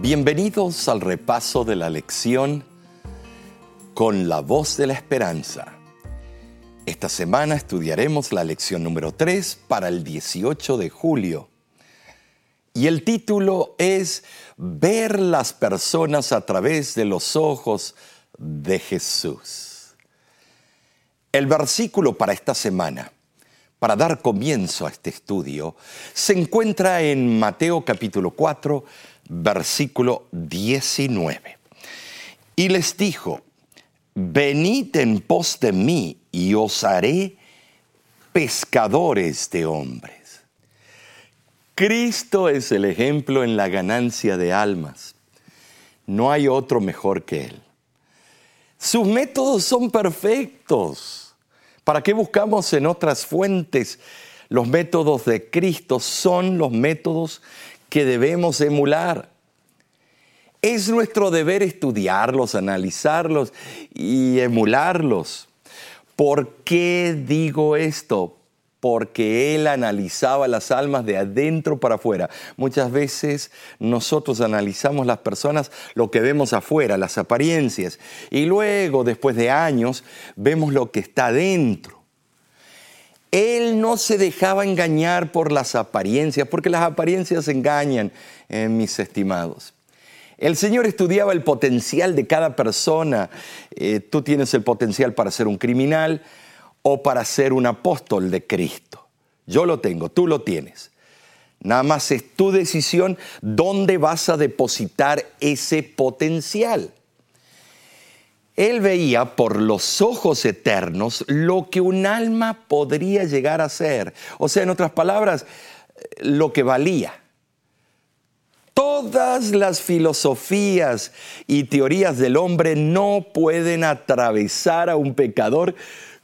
Bienvenidos al repaso de la lección con la voz de la esperanza. Esta semana estudiaremos la lección número 3 para el 18 de julio. Y el título es Ver las personas a través de los ojos de Jesús. El versículo para esta semana, para dar comienzo a este estudio, se encuentra en Mateo capítulo 4, versículo 19. Y les dijo, venid en pos de mí y os haré pescadores de hombres. Cristo es el ejemplo en la ganancia de almas. No hay otro mejor que Él. Sus métodos son perfectos. ¿Para qué buscamos en otras fuentes? Los métodos de Cristo son los métodos que debemos emular. Es nuestro deber estudiarlos, analizarlos y emularlos. ¿Por qué digo esto? Porque Él analizaba las almas de adentro para afuera. Muchas veces nosotros analizamos las personas lo que vemos afuera, las apariencias, y luego, después de años, vemos lo que está adentro. Él no se dejaba engañar por las apariencias, porque las apariencias engañan, eh, mis estimados. El Señor estudiaba el potencial de cada persona. Eh, tú tienes el potencial para ser un criminal o para ser un apóstol de Cristo. Yo lo tengo, tú lo tienes. Nada más es tu decisión dónde vas a depositar ese potencial. Él veía por los ojos eternos lo que un alma podría llegar a ser. O sea, en otras palabras, lo que valía. Todas las filosofías y teorías del hombre no pueden atravesar a un pecador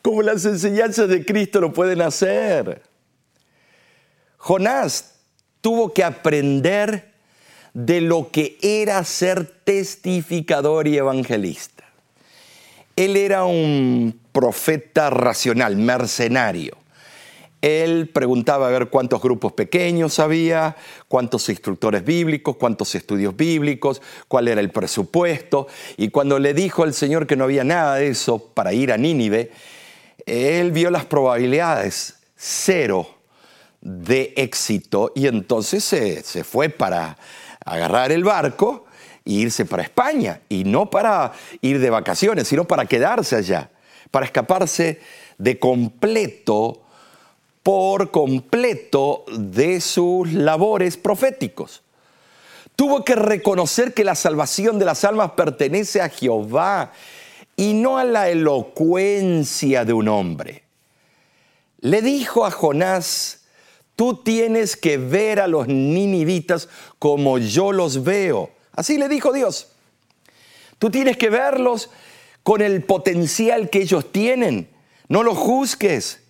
como las enseñanzas de Cristo lo pueden hacer. Jonás tuvo que aprender de lo que era ser testificador y evangelista. Él era un profeta racional, mercenario. Él preguntaba a ver cuántos grupos pequeños había, cuántos instructores bíblicos, cuántos estudios bíblicos, cuál era el presupuesto. Y cuando le dijo al Señor que no había nada de eso para ir a Nínive, él vio las probabilidades cero de éxito y entonces se, se fue para agarrar el barco irse para España y no para ir de vacaciones, sino para quedarse allá, para escaparse de completo, por completo, de sus labores proféticos. Tuvo que reconocer que la salvación de las almas pertenece a Jehová y no a la elocuencia de un hombre. Le dijo a Jonás, tú tienes que ver a los ninivitas como yo los veo. Así le dijo Dios. Tú tienes que verlos con el potencial que ellos tienen. No los juzgues.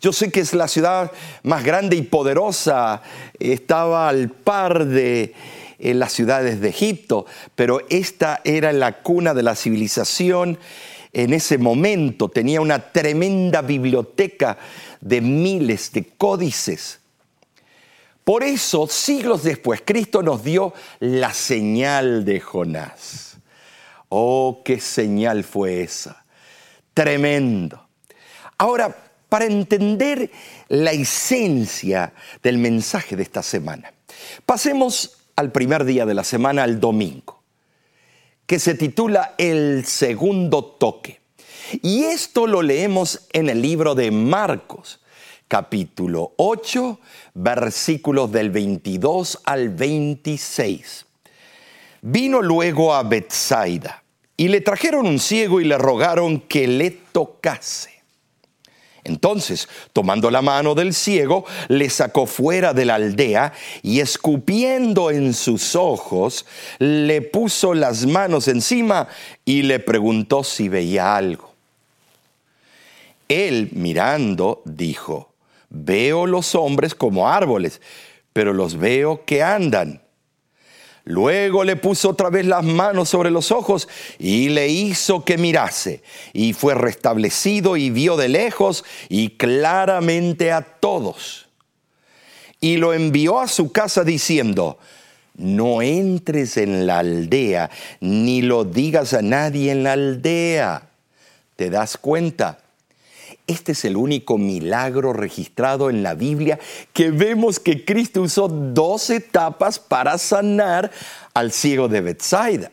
Yo sé que es la ciudad más grande y poderosa. Estaba al par de eh, las ciudades de Egipto, pero esta era la cuna de la civilización. En ese momento tenía una tremenda biblioteca de miles de códices. Por eso, siglos después, Cristo nos dio la señal de Jonás. Oh, qué señal fue esa. Tremendo. Ahora, para entender la esencia del mensaje de esta semana, pasemos al primer día de la semana, al domingo, que se titula El segundo toque. Y esto lo leemos en el libro de Marcos, capítulo 8, versículos del 22 al 26. Vino luego a Bethsaida y le trajeron un ciego y le rogaron que le tocase. Entonces, tomando la mano del ciego, le sacó fuera de la aldea y escupiendo en sus ojos, le puso las manos encima y le preguntó si veía algo. Él, mirando, dijo, Veo los hombres como árboles, pero los veo que andan. Luego le puso otra vez las manos sobre los ojos y le hizo que mirase. Y fue restablecido y vio de lejos y claramente a todos. Y lo envió a su casa diciendo, no entres en la aldea, ni lo digas a nadie en la aldea. ¿Te das cuenta? Este es el único milagro registrado en la Biblia que vemos que Cristo usó dos etapas para sanar al ciego de Bethsaida.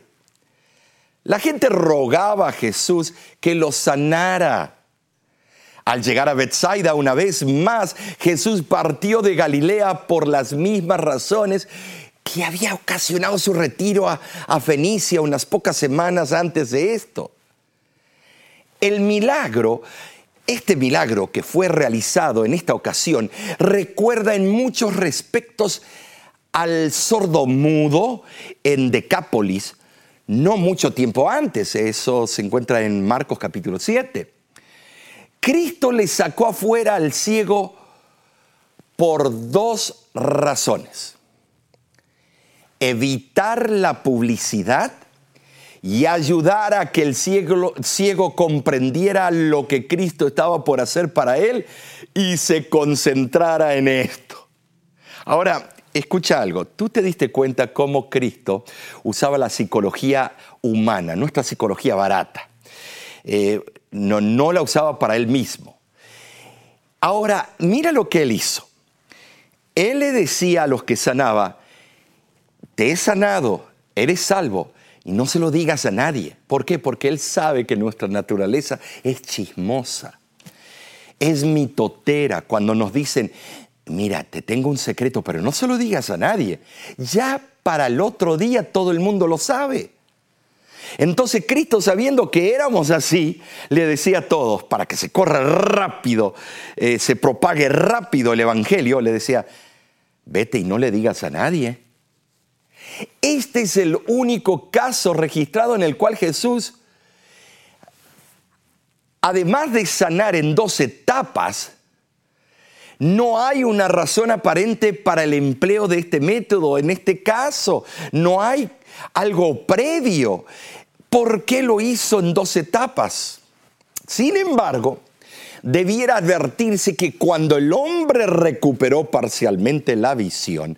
La gente rogaba a Jesús que lo sanara. Al llegar a Bethsaida una vez más, Jesús partió de Galilea por las mismas razones que había ocasionado su retiro a, a Fenicia unas pocas semanas antes de esto. El milagro este milagro que fue realizado en esta ocasión recuerda en muchos respectos al sordo mudo en Decápolis, no mucho tiempo antes, eso se encuentra en Marcos capítulo 7. Cristo le sacó afuera al ciego por dos razones. Evitar la publicidad y ayudar a que el ciego, ciego, comprendiera lo que Cristo estaba por hacer para él y se concentrara en esto. Ahora, escucha algo, tú te diste cuenta cómo Cristo usaba la psicología humana, nuestra psicología barata. Eh, no, no la usaba para él mismo. Ahora, mira lo que él hizo. Él le decía a los que sanaba, te he sanado, eres salvo, y no se lo digas a nadie. ¿Por qué? Porque Él sabe que nuestra naturaleza es chismosa, es mitotera. Cuando nos dicen, mira, te tengo un secreto, pero no se lo digas a nadie. Ya para el otro día todo el mundo lo sabe. Entonces Cristo, sabiendo que éramos así, le decía a todos, para que se corra rápido, eh, se propague rápido el Evangelio, le decía, vete y no le digas a nadie. Este es el único caso registrado en el cual Jesús, además de sanar en dos etapas, no hay una razón aparente para el empleo de este método en este caso. No hay algo previo. ¿Por qué lo hizo en dos etapas? Sin embargo, debiera advertirse que cuando el hombre recuperó parcialmente la visión,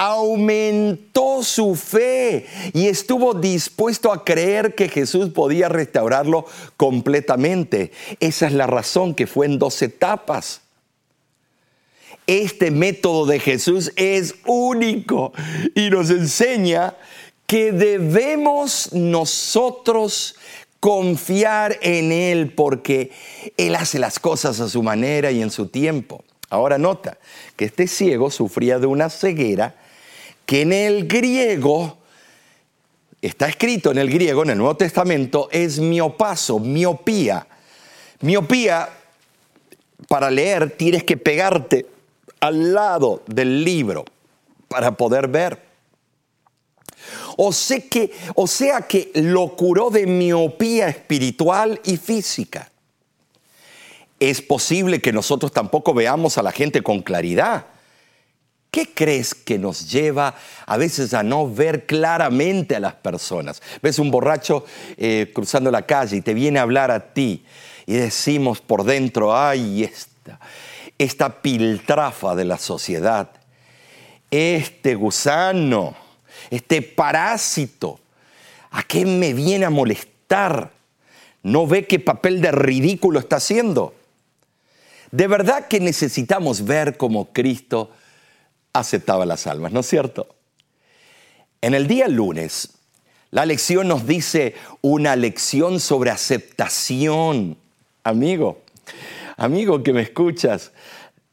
aumentó su fe y estuvo dispuesto a creer que Jesús podía restaurarlo completamente. Esa es la razón que fue en dos etapas. Este método de Jesús es único y nos enseña que debemos nosotros confiar en Él porque Él hace las cosas a su manera y en su tiempo. Ahora nota que este ciego sufría de una ceguera que en el griego, está escrito en el griego, en el Nuevo Testamento, es miopaso, miopía. Miopía, para leer, tienes que pegarte al lado del libro para poder ver. O, o sea que lo curó de miopía espiritual y física. Es posible que nosotros tampoco veamos a la gente con claridad ¿Qué crees que nos lleva a veces a no ver claramente a las personas? Ves un borracho eh, cruzando la calle y te viene a hablar a ti y decimos por dentro, ay, esta, esta piltrafa de la sociedad, este gusano, este parásito, ¿a qué me viene a molestar? ¿No ve qué papel de ridículo está haciendo? De verdad que necesitamos ver como Cristo aceptaba las almas, ¿no es cierto? En el día lunes, la lección nos dice una lección sobre aceptación. Amigo, amigo que me escuchas,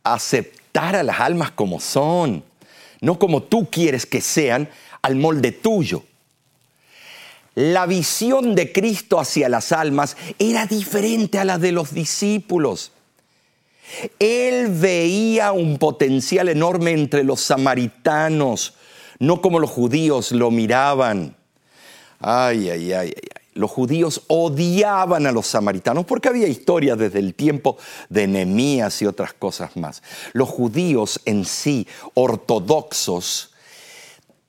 aceptar a las almas como son, no como tú quieres que sean, al molde tuyo. La visión de Cristo hacia las almas era diferente a la de los discípulos. Él veía un potencial enorme entre los samaritanos, no como los judíos lo miraban. Ay, ay, ay, ay. Los judíos odiaban a los samaritanos porque había historias desde el tiempo de Nehemías y otras cosas más. Los judíos en sí, ortodoxos,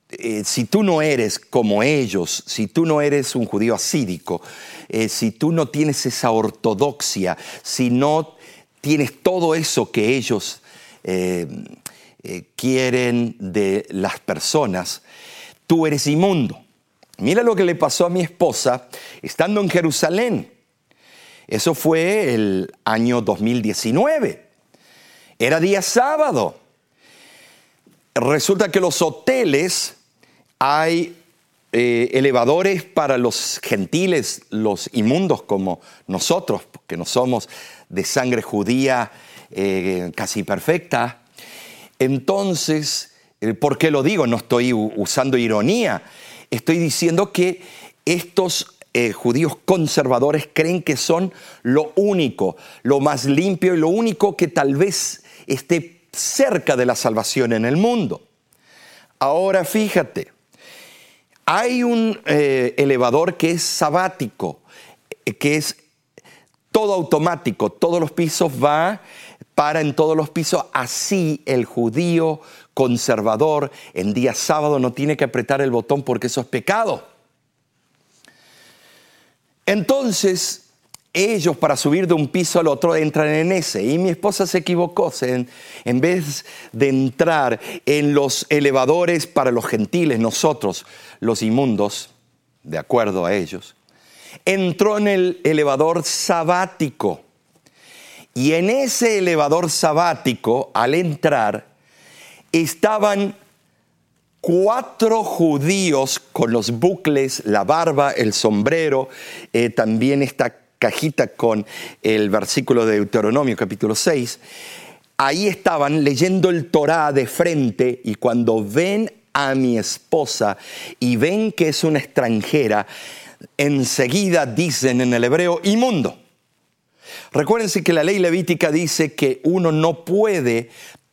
eh, si tú no eres como ellos, si tú no eres un judío asídico, eh, si tú no tienes esa ortodoxia, si no tienes todo eso que ellos eh, eh, quieren de las personas, tú eres inmundo. Mira lo que le pasó a mi esposa estando en Jerusalén. Eso fue el año 2019. Era día sábado. Resulta que los hoteles hay eh, elevadores para los gentiles, los inmundos como nosotros, que no somos de sangre judía eh, casi perfecta. Entonces, eh, ¿por qué lo digo? No estoy usando ironía. Estoy diciendo que estos judíos conservadores creen que son lo único, lo más limpio y lo único que tal vez esté cerca de la salvación en el mundo. Ahora fíjate, hay un eh, elevador que es sabático, eh, que es todo automático, todos los pisos va, para en todos los pisos, así el judío conservador en día sábado no tiene que apretar el botón porque eso es pecado. Entonces, ellos para subir de un piso al otro entran en ese. Y mi esposa se equivocó. En, en, vez de entrar en los elevadores para los gentiles, nosotros, los inmundos, de acuerdo a ellos, entró en el elevador sabático. Y en ese elevador sabático, al entrar, estaban cuatro judíos con los bucles, la barba, el sombrero, eh, también esta cajita con el versículo de Deuteronomio capítulo 6, ahí estaban leyendo el Torá de frente y cuando ven a mi esposa y ven que es una extranjera, enseguida dicen en el hebreo inmundo. Recuérdense que la ley levítica dice que uno no puede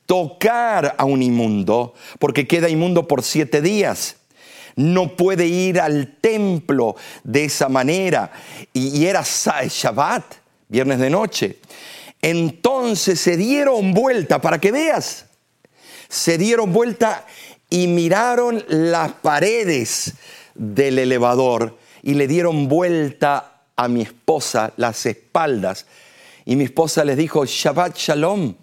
tocar a un inmundo porque queda inmundo por siete días no puede ir al templo de esa manera. Y, era Shabbat, viernes de noche. Entonces se dieron vuelta, para que veas, se dieron vuelta y miraron las paredes del elevador y le dieron vuelta a mi esposa las espaldas. Y mi esposa les dijo, Shabbat Shalom,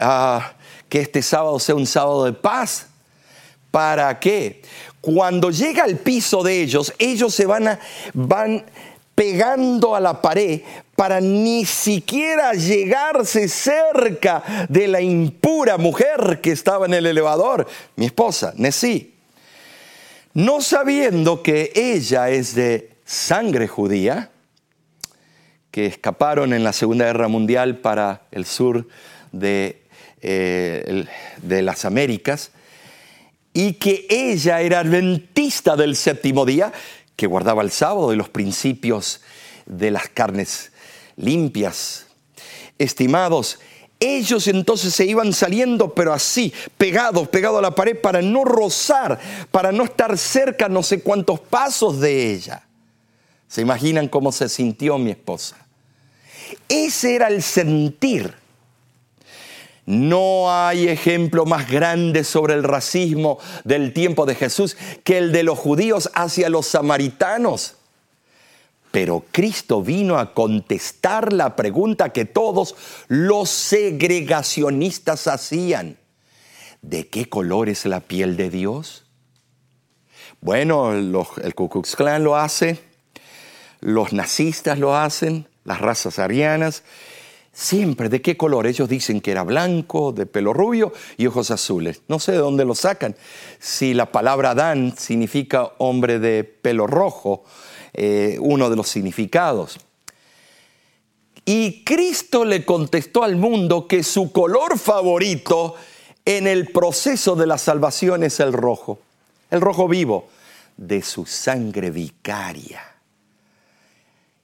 ah, que este sábado sea un sábado de paz. ¿Para qué? Cuando llega al piso de ellos, ellos se van, van pegando a la pared para ni siquiera llegarse cerca de la impura mujer que estaba en el elevador, mi esposa, Nesí. No sabiendo que ella es de sangre judía, que escaparon en la Segunda Guerra Mundial para el sur de, eh, de las Américas, y que ella era adventista del séptimo día, que guardaba el sábado y los principios de las carnes limpias. Estimados, ellos entonces se iban saliendo, pero así, pegados, pegados a la pared, para no rozar, para no estar cerca no sé cuántos pasos de ella. ¿Se imaginan cómo se sintió mi esposa? Ese era el sentir no hay ejemplo más grande sobre el racismo del tiempo de Jesús que el de los judíos hacia los samaritanos. Pero Cristo vino a contestar la pregunta que todos los segregacionistas hacían. ¿De qué color es la piel de Dios? Bueno, el Ku Klux Klan lo hace, los nazistas lo hacen, las razas arianas, Siempre, ¿de qué color? Ellos dicen que era blanco, de pelo rubio y ojos azules. No sé de dónde lo sacan. Si la palabra Adán significa hombre de pelo rojo, eh, uno de los significados. Y Cristo le contestó al mundo que su color favorito en el proceso de la salvación es el rojo, el rojo vivo, de su sangre vicaria.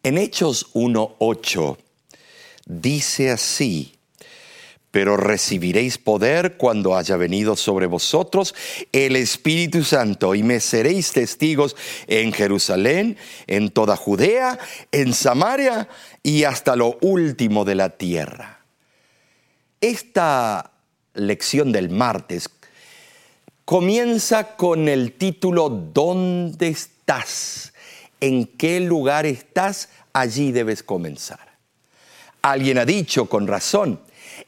En Hechos 1.8 dice así, pero recibiréis poder cuando haya venido sobre vosotros el Espíritu Santo y me seréis testigos en Jerusalén, en toda Judea, en Samaria y hasta lo último de la tierra. Esta lección del martes comienza con el título ¿Dónde estás? ¿En qué lugar estás? Allí debes comenzar. Alguien ha dicho con razón,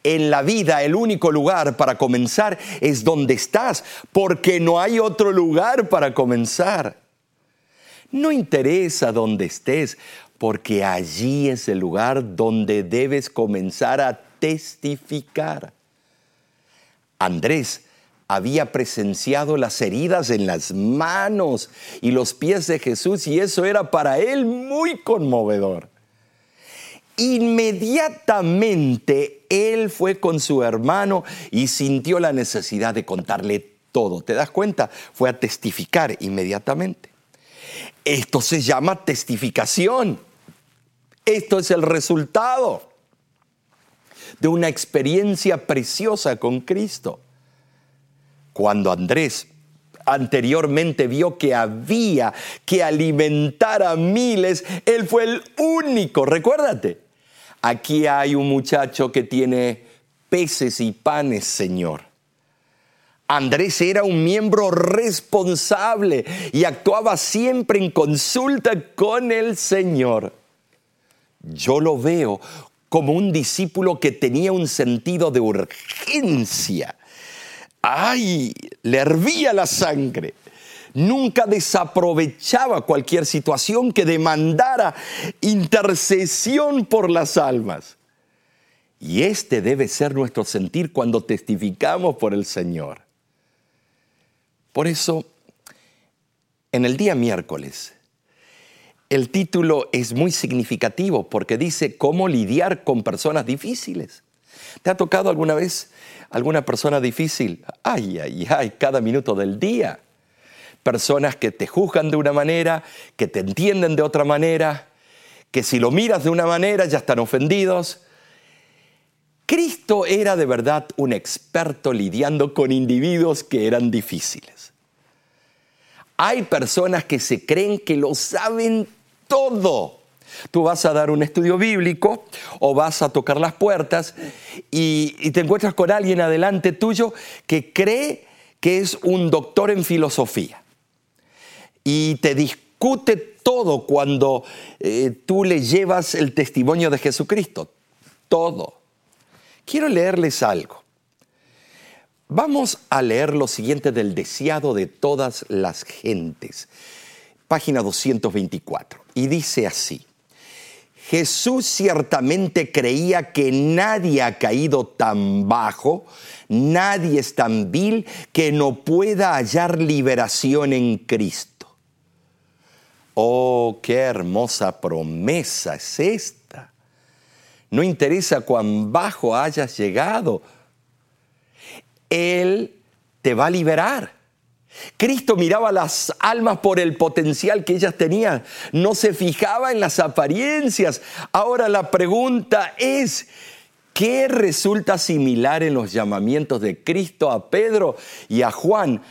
en la vida el único lugar para comenzar es donde estás, porque no hay otro lugar para comenzar. No interesa dónde estés, porque allí es el lugar donde debes comenzar a testificar. Andrés había presenciado las heridas en las manos y los pies de Jesús y eso era para él muy conmovedor. Inmediatamente él fue con su hermano y sintió la necesidad de contarle todo. ¿Te das cuenta? Fue a testificar inmediatamente. Esto se llama testificación. Esto es el resultado de una experiencia preciosa con Cristo. Cuando Andrés anteriormente vio que había que alimentar a miles, él fue el único, recuérdate. Aquí hay un muchacho que tiene peces y panes, Señor. Andrés era un miembro responsable y actuaba siempre en consulta con el Señor. Yo lo veo como un discípulo que tenía un sentido de urgencia ¡ay! Le hervía la sangre. Nunca desaprovechaba cualquier situación que demandara intercesión por las almas. Y este debe ser nuestro sentir cuando testificamos por el Señor. Por eso, en el día miércoles, el título es muy significativo porque dice cómo lidiar con personas difíciles. ¿Te ha tocado alguna vez alguna persona difícil? Ay, ay, ay, cada minuto del día. Personas que te juzgan de una manera, que te entienden de otra manera, que si lo miras de una manera ya están ofendidos. Cristo era de verdad un experto lidiando con individuos que eran difíciles. Hay personas que se creen que lo saben todo Tú vas a dar un estudio bíblico o vas a tocar las puertas y, te encuentras con alguien adelante tuyo que cree que es un doctor en filosofía y te discute todo cuando eh, tú le llevas el testimonio de Jesucristo. Todo. Quiero leerles algo. Vamos a leer lo siguiente del deseado de todas las gentes. Página 224. Y dice así. Jesús ciertamente creía que nadie ha caído tan bajo, nadie es tan vil que no pueda hallar liberación en Cristo. Oh, qué hermosa promesa es esta. No interesa cuán bajo hayas llegado, Él te va a liberar. Cristo miraba las almas por el potencial que ellas tenían, no se fijaba en las apariencias. Ahora la pregunta es, ¿qué resulta similar en los llamamientos de Cristo a Pedro y a Juan?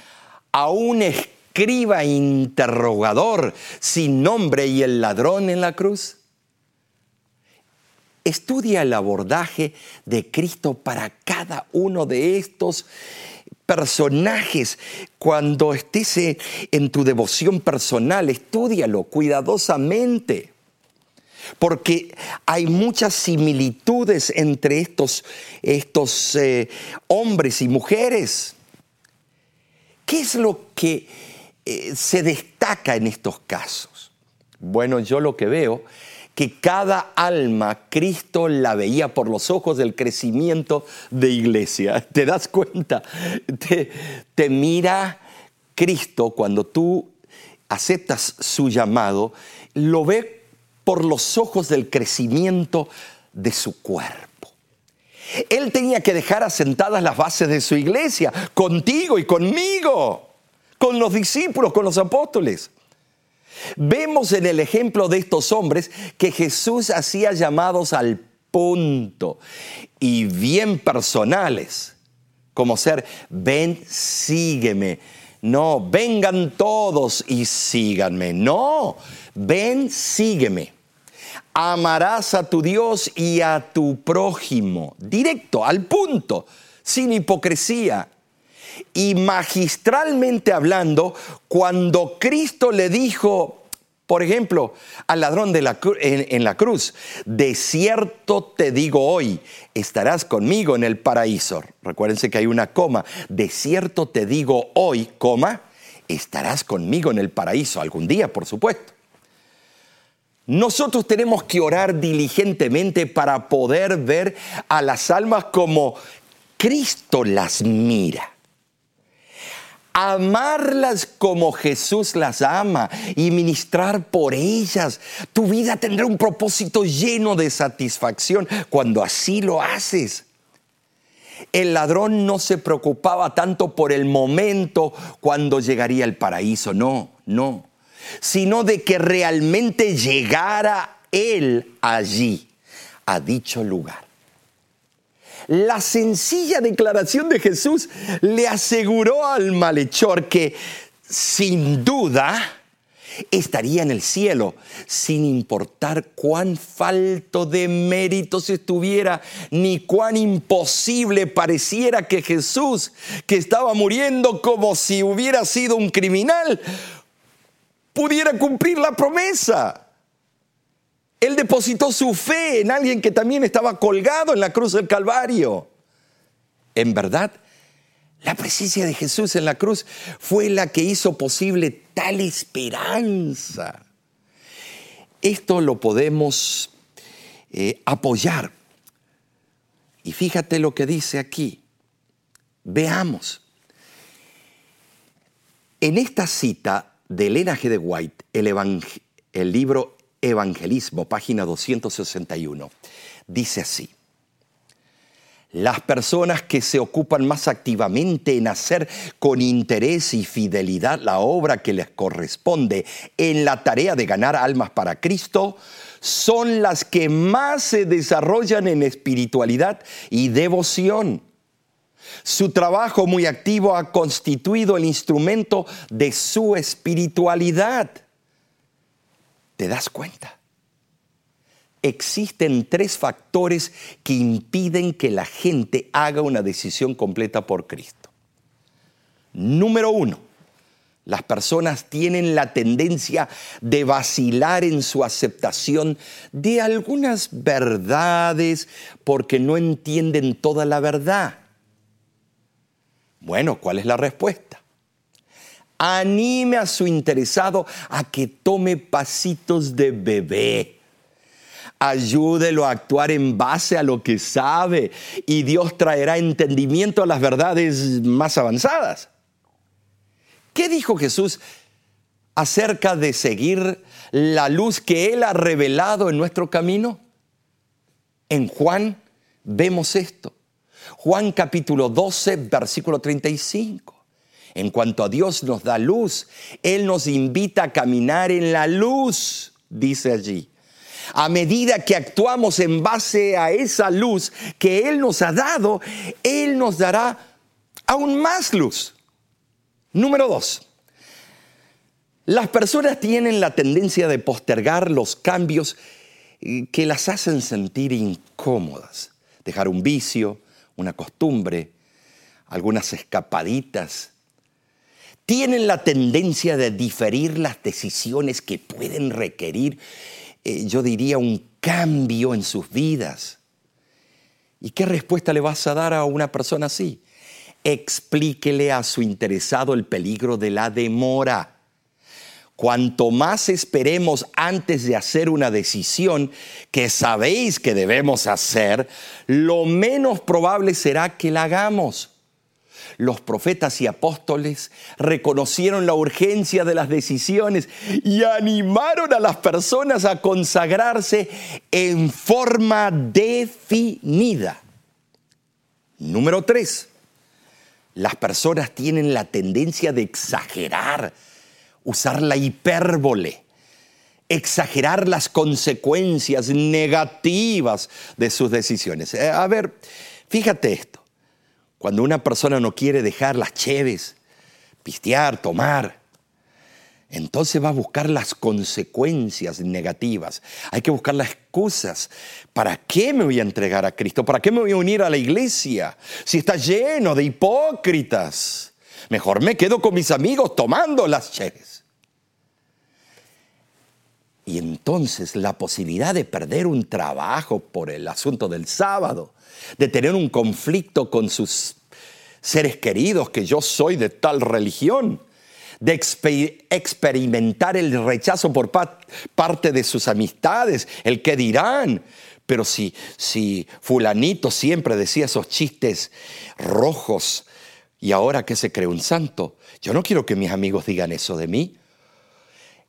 A un escriba interrogador sin nombre y el ladrón en la cruz. Estudia el abordaje de Cristo para cada uno de estos personajes. Cuando estés en tu devoción personal, estudialo cuidadosamente. Porque hay muchas similitudes entre estos, estos eh, hombres y mujeres. ¿Qué es lo que eh, se destaca en estos casos? Bueno, yo lo que veo que cada alma Cristo la veía por los ojos del crecimiento de iglesia. ¿Te das cuenta? Te, te mira Cristo cuando tú aceptas su llamado, lo ve por los ojos del crecimiento de su cuerpo. Él tenía que dejar asentadas las bases de su iglesia, contigo y conmigo, con los discípulos, con los apóstoles. Vemos en el ejemplo de estos hombres que Jesús hacía llamados al punto y bien personales, como ser, ven, sígueme. No, vengan todos y síganme. No, ven, sígueme. Amarás a tu Dios y a tu prójimo. Directo, al punto, sin hipocresía. Y magistralmente hablando, cuando Cristo le dijo, Por ejemplo, al ladrón de la en, en, la cruz, de cierto te digo hoy, estarás conmigo en el paraíso. Recuérdense que hay una coma. De cierto te digo hoy, coma, estarás conmigo en el paraíso. Algún día, por supuesto. Nosotros tenemos que orar diligentemente para poder ver a las almas como Cristo las mira amarlas como Jesús las ama y ministrar por ellas. Tu vida tendrá un propósito lleno de satisfacción cuando así lo haces. El ladrón no se preocupaba tanto por el momento cuando llegaría al paraíso, no, no, sino de que realmente llegara él allí, a dicho lugar. La sencilla declaración de Jesús le aseguró al malhechor que sin duda estaría en el cielo, sin importar cuán falto de méritos estuviera, ni cuán imposible pareciera que Jesús, que estaba muriendo como si hubiera sido un criminal, pudiera cumplir la promesa. Él depositó su fe en alguien que también estaba colgado en la cruz del Calvario. En verdad, la presencia de Jesús en la cruz fue la que hizo posible tal esperanza. Esto lo podemos eh, apoyar. Y fíjate lo que dice aquí. Veamos. En esta cita de Elena G. de White, el, el libro Evangelismo, página 261. Dice así. Las personas que se ocupan más activamente en hacer con interés y fidelidad la obra que les corresponde en la tarea de ganar almas para Cristo son las que más se desarrollan en espiritualidad y devoción. Su trabajo muy activo ha constituido el instrumento de su espiritualidad. ¿Te das cuenta? Existen tres factores que impiden que la gente haga una decisión completa por Cristo. Número uno, las personas tienen la tendencia de vacilar en su aceptación de algunas verdades porque no entienden toda la verdad. Bueno, ¿cuál es la respuesta? Anime a su interesado a que tome pasitos de bebé. Ayúdelo a actuar en base a lo que sabe y Dios traerá entendimiento a las verdades más avanzadas. ¿Qué dijo Jesús acerca de seguir la luz que Él ha revelado en nuestro camino? En Juan vemos esto. Juan capítulo 12, versículo 35. En cuanto a Dios nos da luz, Él nos invita a caminar en la luz, dice allí. A medida que actuamos en base a esa luz que Él nos ha dado, Él nos dará aún más luz. Número dos, las personas tienen la tendencia de postergar los cambios eh, que las hacen sentir incómodas. Dejar un vicio, una costumbre, algunas escapaditas, tienen la tendencia de diferir las decisiones que pueden requerir, eh, yo diría, un cambio en sus vidas. ¿Y qué respuesta le vas a dar a una persona así? Explíquele a su interesado el peligro de la demora. Cuanto más esperemos antes de hacer una decisión que sabéis que debemos hacer, lo menos probable será que la hagamos los profetas y apóstoles reconocieron la urgencia de las decisiones y animaron a las personas a consagrarse en forma definida. Número tres, las personas tienen la tendencia de exagerar, usar la hipérbole, exagerar las consecuencias negativas de sus decisiones. Eh, a ver, fíjate esto. Cuando una persona no quiere dejar las cheves, pistear, tomar, entonces va a buscar las consecuencias negativas. Hay que buscar las excusas. ¿Para qué me voy a entregar a Cristo? ¿Para qué me voy a unir a la iglesia? Si está lleno de hipócritas. Mejor me quedo con mis amigos tomando las cheves. Y entonces la posibilidad de perder un trabajo por el asunto del sábado, de tener un conflicto con sus seres queridos, que yo soy de tal religión, de experimentar el rechazo por parte de sus amistades, el que dirán. Pero si, si fulanito siempre decía esos chistes rojos y ahora que se cree un santo, yo no quiero que mis amigos digan eso de mí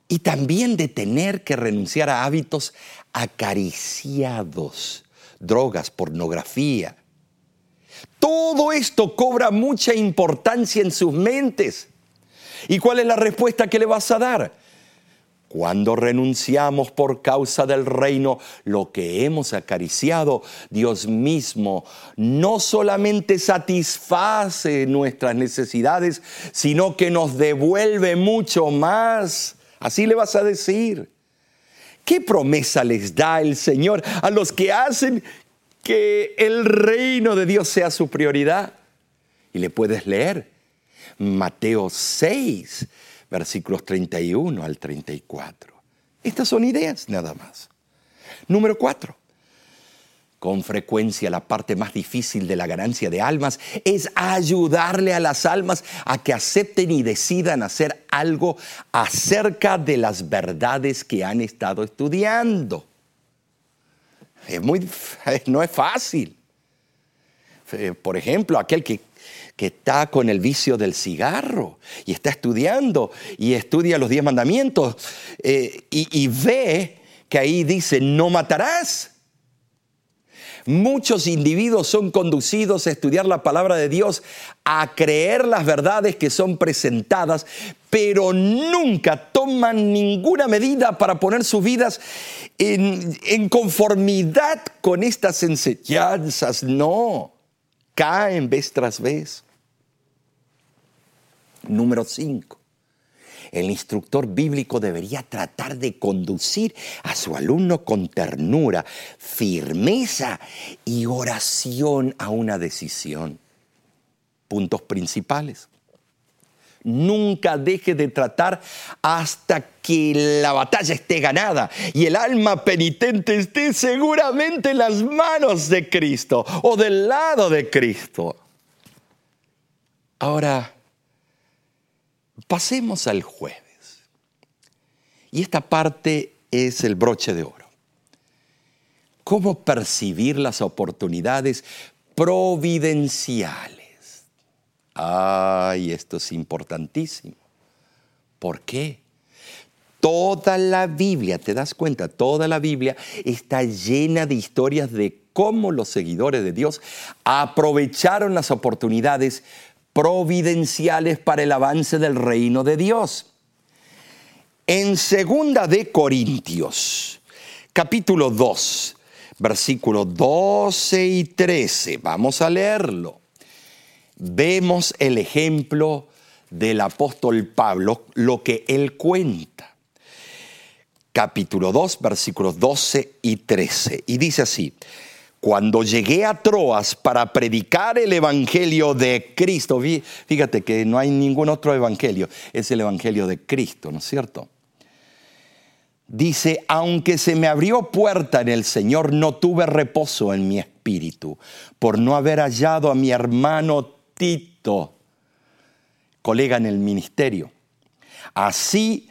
y también de tener que renunciar a hábitos acariciados, drogas, pornografía. Todo esto cobra mucha importancia en sus mentes. ¿Y cuál es la respuesta que le vas a dar? Cuando renunciamos por causa del reino lo que hemos acariciado, Dios mismo no solamente satisface nuestras necesidades, sino que nos devuelve mucho más. Así le vas a decir. ¿Qué promesa les da el Señor a los que hacen que el reino de Dios sea su prioridad? Y le puedes leer Mateo 6, versículos 31 al 34. Estas son ideas nada más. Número 4. Con frecuencia la parte más difícil de la ganancia de almas es ayudarle a las almas a que acepten y decidan hacer algo acerca de las verdades que han estado estudiando. Es muy, no es fácil. Por ejemplo, aquel que, está con el vicio del cigarro y está estudiando y estudia los diez mandamientos eh, y ve que ahí dice, no matarás Muchos individuos son conducidos a estudiar la palabra de Dios, a creer las verdades que son presentadas, pero nunca toman ninguna medida para poner sus vidas en, conformidad con estas enseñanzas. No, caen vez tras vez. Número 5 el instructor bíblico debería tratar de conducir a su alumno con ternura, firmeza y oración a una decisión. Puntos principales. Nunca deje de tratar hasta que la batalla esté ganada y el alma penitente esté seguramente en las manos de Cristo o del lado de Cristo. Ahora, Pasemos al jueves. Y esta parte es el broche de oro. ¿Cómo percibir las oportunidades providenciales? Ay, esto es importantísimo. ¿Por qué? Toda la Biblia, te das cuenta, toda la Biblia está llena de historias de cómo los seguidores de Dios aprovecharon las oportunidades providenciales para el avance del reino de Dios. En segunda de Corintios, capítulo 2, versículos 12 y 13, vamos a leerlo. Vemos el ejemplo del apóstol Pablo, lo que él cuenta. Capítulo 2, versículos 12 y 13. Y dice así, cuando llegué a Troas para predicar el Evangelio de Cristo, fíjate que no hay ningún otro Evangelio, es el Evangelio de Cristo, ¿no es cierto? Dice, aunque se me abrió puerta en el Señor, no tuve reposo en mi espíritu por no haber hallado a mi hermano Tito, colega en el ministerio. Así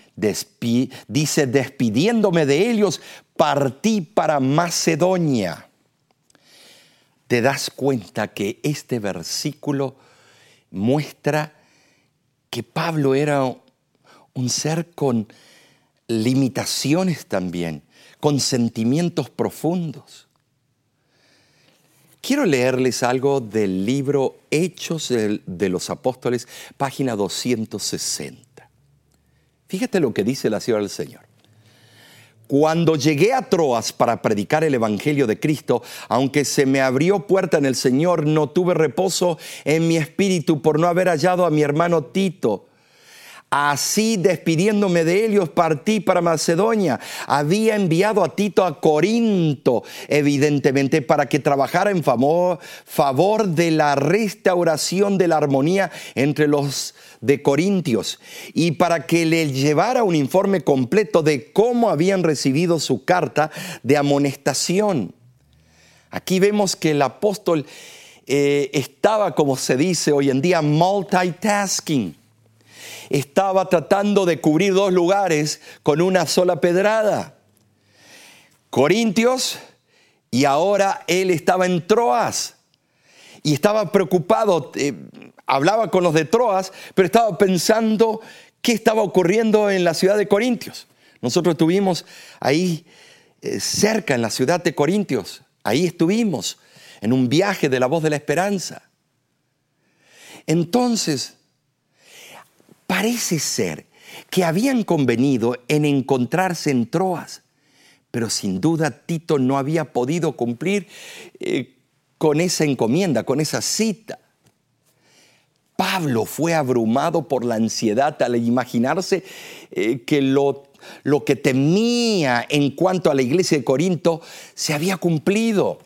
dice, despidiéndome de ellos, partí para Macedonia te das cuenta que este versículo muestra que Pablo era un ser con limitaciones también, con sentimientos profundos. Quiero leerles algo del libro Hechos de los Apóstoles, página 260. Fíjate lo que dice la ciudad del Señor. Cuando llegué a Troas para predicar el Evangelio de Cristo, aunque se me abrió puerta en el Señor, no tuve reposo en mi espíritu por no haber hallado a mi hermano Tito. Así despidiéndome de ellos, partí para Macedonia. Había enviado a Tito a Corinto, evidentemente, para que trabajara en favor, de la restauración de la armonía entre los de Corintios y para que le llevara un informe completo de cómo habían recibido su carta de amonestación. Aquí vemos que el apóstol eh, estaba, como se dice hoy en día, multitasking estaba tratando de cubrir dos lugares con una sola pedrada. Corintios y ahora él estaba en Troas y estaba preocupado, eh, hablaba con los de Troas, pero estaba pensando qué estaba ocurriendo en la ciudad de Corintios. Nosotros estuvimos ahí eh, cerca en la ciudad de Corintios, ahí estuvimos en un viaje de la voz de la esperanza. Entonces, Parece ser que habían convenido en encontrarse en Troas, pero sin duda Tito no había podido cumplir eh, con esa encomienda, con esa cita. Pablo fue abrumado por la ansiedad al imaginarse eh, que lo, lo que temía en cuanto a la iglesia de Corinto se había cumplido.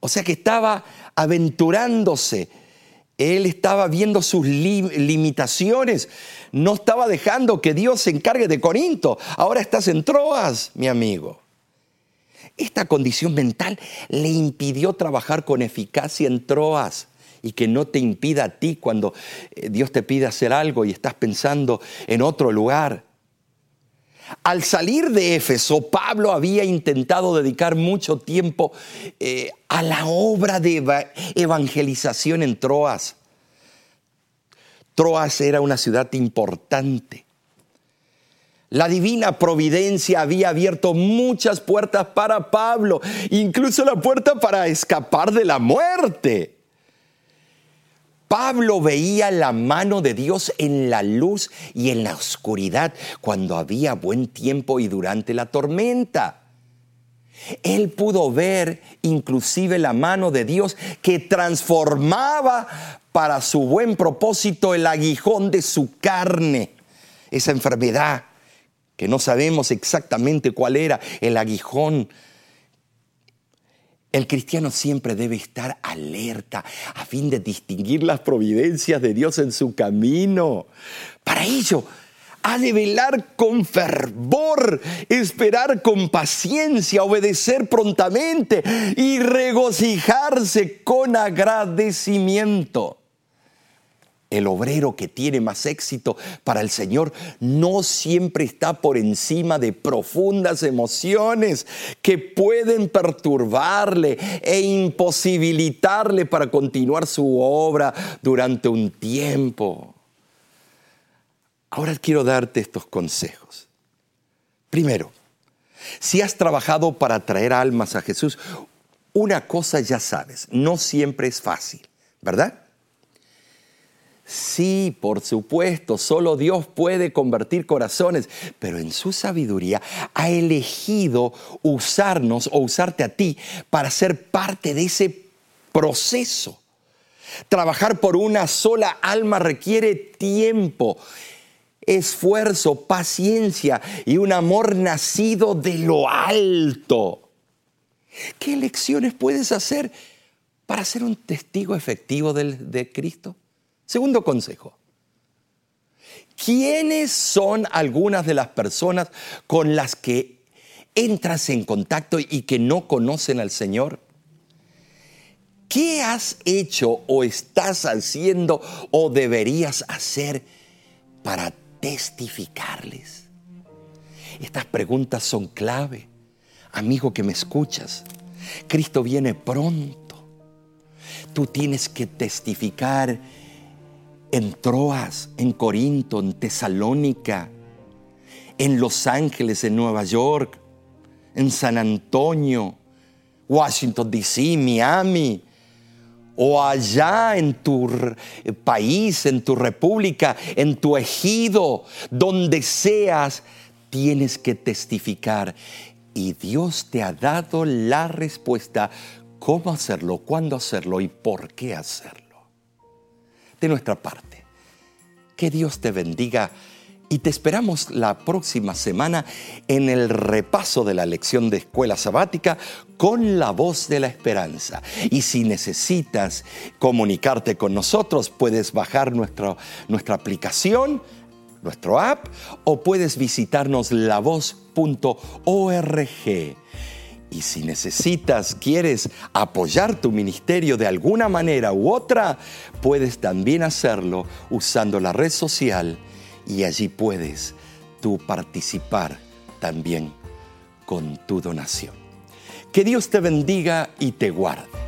O sea que estaba aventurándose él estaba viendo sus limitaciones. No estaba dejando que Dios se encargue de Corinto. Ahora estás en Troas, mi amigo. Esta condición mental le impidió trabajar con eficacia en Troas y que no te impida a ti cuando eh, Dios te pide hacer algo y estás pensando en otro lugar. Al salir de Éfeso, Pablo había intentado dedicar mucho tiempo eh, a la obra de evangelización en Troas. Troas era una ciudad importante. La divina providencia había abierto muchas puertas para Pablo, incluso la puerta para escapar de la muerte. Pablo veía la mano de Dios en la luz y en la oscuridad cuando había buen tiempo y durante la tormenta. Él pudo ver inclusive la mano de Dios que transformaba para su buen propósito el aguijón de su carne, esa enfermedad que no sabemos exactamente cuál era el aguijón el cristiano siempre debe estar alerta a fin de distinguir las providencias de Dios en su camino. Para ello, ha de velar con fervor, esperar con paciencia, obedecer prontamente y regocijarse con agradecimiento. El obrero que tiene más éxito para el Señor no siempre está por encima de profundas emociones que pueden perturbarle e imposibilitarle para continuar su obra durante un tiempo. Ahora quiero darte estos consejos. Primero, si has trabajado para traer almas a Jesús, una cosa ya sabes, no siempre es fácil, ¿verdad? Sí, por supuesto, solo Dios puede convertir corazones, pero en su sabiduría ha elegido usarnos o usarte a ti para ser parte de ese proceso. Trabajar por una sola alma requiere tiempo, esfuerzo, paciencia y un amor nacido de lo alto. ¿Qué lecciones puedes hacer para ser un testigo efectivo de, Cristo? Segundo consejo. ¿Quiénes son algunas de las personas con las que entras en contacto y que no conocen al Señor? ¿Qué has hecho o estás haciendo o deberías hacer para testificarles? Estas preguntas son clave. Amigo que me escuchas, Cristo viene pronto. Tú tienes que testificar en Troas, en Corinto, en Tesalónica, en Los Ángeles, en Nueva York, en San Antonio, Washington, D.C., Miami, o allá en tu país, en tu república, en tu ejido, donde seas, tienes que testificar. Y Dios te ha dado la respuesta, cómo hacerlo, cuándo hacerlo y por qué hacerlo de nuestra parte. Que Dios te bendiga y te esperamos la próxima semana en el repaso de la lección de escuela sabática con la voz de la esperanza. Y si necesitas comunicarte con nosotros, puedes bajar nuestra, aplicación, nuestro app, o puedes visitarnos lavoz.org. Y si necesitas, quieres apoyar tu ministerio de alguna manera u otra, puedes también hacerlo usando la red social y allí puedes tú participar también con tu donación. Que Dios te bendiga y te guarde.